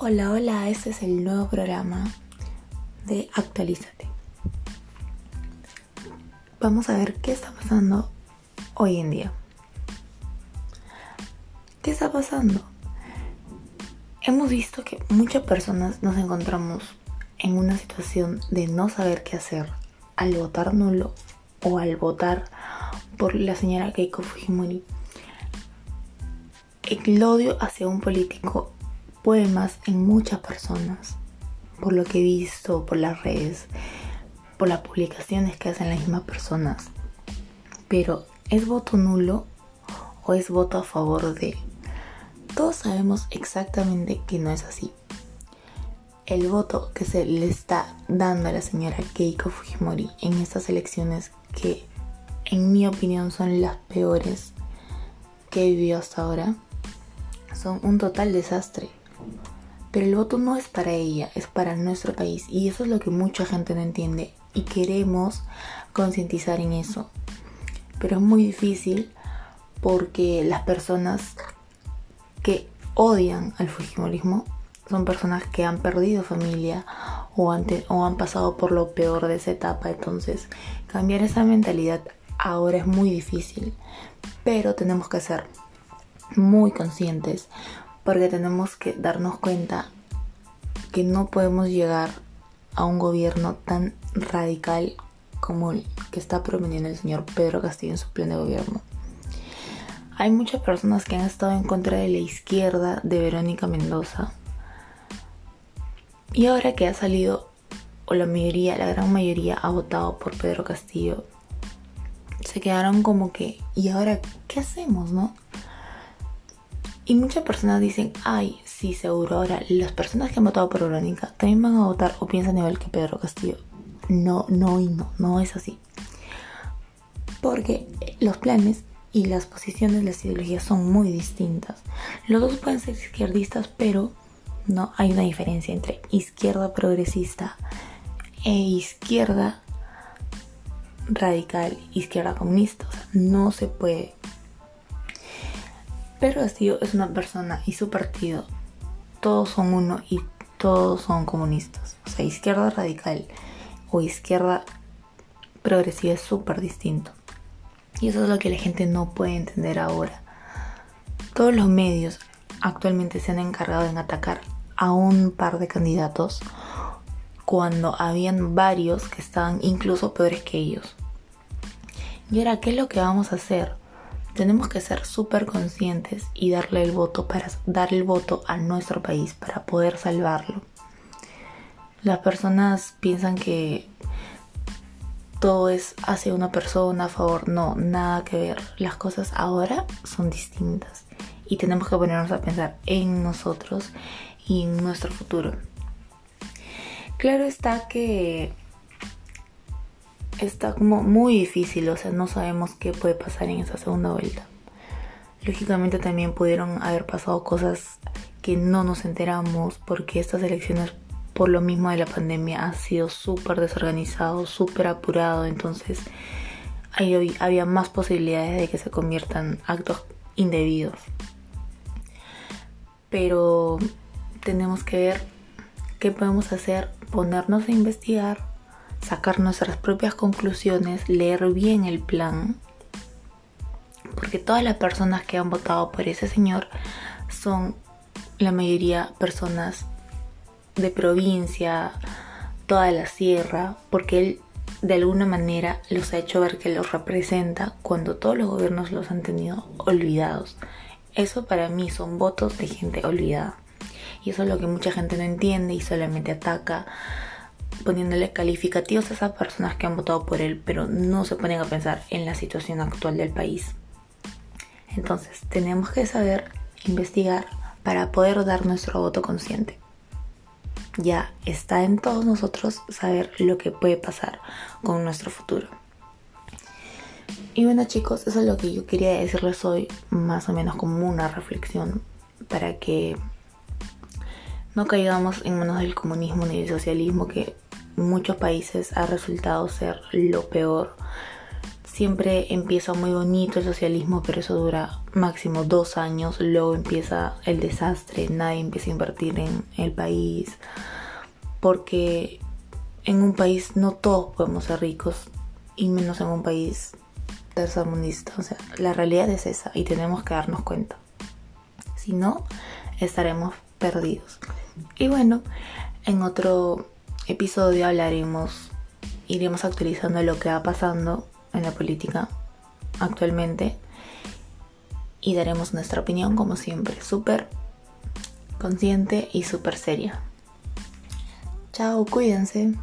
Hola, hola, este es el nuevo programa de Actualízate. Vamos a ver qué está pasando hoy en día. ¿Qué está pasando? Hemos visto que muchas personas nos encontramos en una situación de no saber qué hacer al votar nulo o al votar por la señora Keiko Fujimori. El odio hacia un político poemas en muchas personas, por lo que he visto, por las redes, por las publicaciones que hacen las mismas personas. Pero, ¿es voto nulo o es voto a favor de? Todos sabemos exactamente que no es así. El voto que se le está dando a la señora Keiko Fujimori en estas elecciones que en mi opinión son las peores que he vivido hasta ahora, son un total desastre. Pero el voto no es para ella, es para nuestro país. Y eso es lo que mucha gente no entiende. Y queremos concientizar en eso. Pero es muy difícil porque las personas que odian al Fujimorismo son personas que han perdido familia o o han pasado por lo peor de esa etapa. Entonces, cambiar esa mentalidad ahora es muy difícil. Pero tenemos que ser muy conscientes porque tenemos que darnos cuenta que no podemos llegar a un gobierno tan radical como el que está prometiendo el señor Pedro Castillo en su plan de gobierno. Hay muchas personas que han estado en contra de la izquierda de Verónica Mendoza. Y ahora que ha salido, o la mayoría, la gran mayoría ha votado por Pedro Castillo, se quedaron como que, ¿y ahora qué hacemos, no? Y muchas personas dicen, ay, sí, seguro. Ahora, las personas que han votado por Verónica también van a votar o piensan igual que Pedro Castillo. No, no y no, no es así. Porque los planes y las posiciones, las ideologías son muy distintas. Los dos pueden ser izquierdistas, pero no hay una diferencia entre izquierda progresista e izquierda radical, izquierda comunista. O sea, no se puede pero Castillo es una persona y su partido, todos son uno y todos son comunistas. O sea, izquierda radical o izquierda progresiva es súper distinto. Y eso es lo que la gente no puede entender ahora. Todos los medios actualmente se han encargado en atacar a un par de candidatos cuando habían varios que estaban incluso peores que ellos. Y ahora, ¿qué es lo que vamos a hacer? Tenemos que ser súper conscientes y darle el voto para dar el voto a nuestro país para poder salvarlo. Las personas piensan que todo es hacia una persona a favor. No, nada que ver. Las cosas ahora son distintas y tenemos que ponernos a pensar en nosotros y en nuestro futuro. Claro está que está como muy difícil, o sea, no sabemos qué puede pasar en esa segunda vuelta. Lógicamente también pudieron haber pasado cosas que no nos enteramos porque estas elecciones por lo mismo de la pandemia ha sido súper desorganizado, súper apurado, entonces ahí había más posibilidades de que se conviertan actos indebidos. Pero tenemos que ver qué podemos hacer, ponernos a investigar sacar nuestras propias conclusiones, leer bien el plan, porque todas las personas que han votado por ese señor son la mayoría personas de provincia, toda la sierra, porque él de alguna manera los ha hecho ver que los representa cuando todos los gobiernos los han tenido olvidados. Eso para mí son votos de gente olvidada. Y eso es lo que mucha gente no entiende y solamente ataca poniéndole calificativos a esas personas que han votado por él, pero no se ponen a pensar en la situación actual del país. Entonces, tenemos que saber investigar para poder dar nuestro voto consciente. Ya está en todos nosotros saber lo que puede pasar con nuestro futuro. Y bueno chicos, eso es lo que yo quería decirles hoy, más o menos como una reflexión para que no caigamos en manos del comunismo ni del socialismo que muchos países ha resultado ser lo peor. siempre empieza muy bonito el socialismo, pero eso dura máximo dos años, luego empieza el desastre, nadie empieza a invertir en el país, porque en un país no todos podemos ser ricos, y menos en un país tercermundista, o sea, la realidad es esa y tenemos que darnos cuenta. Si no, estaremos perdidos. Y bueno, en otro episodio hablaremos, iremos actualizando lo que va pasando en la política actualmente y daremos nuestra opinión como siempre, súper consciente y súper seria. Chao, cuídense.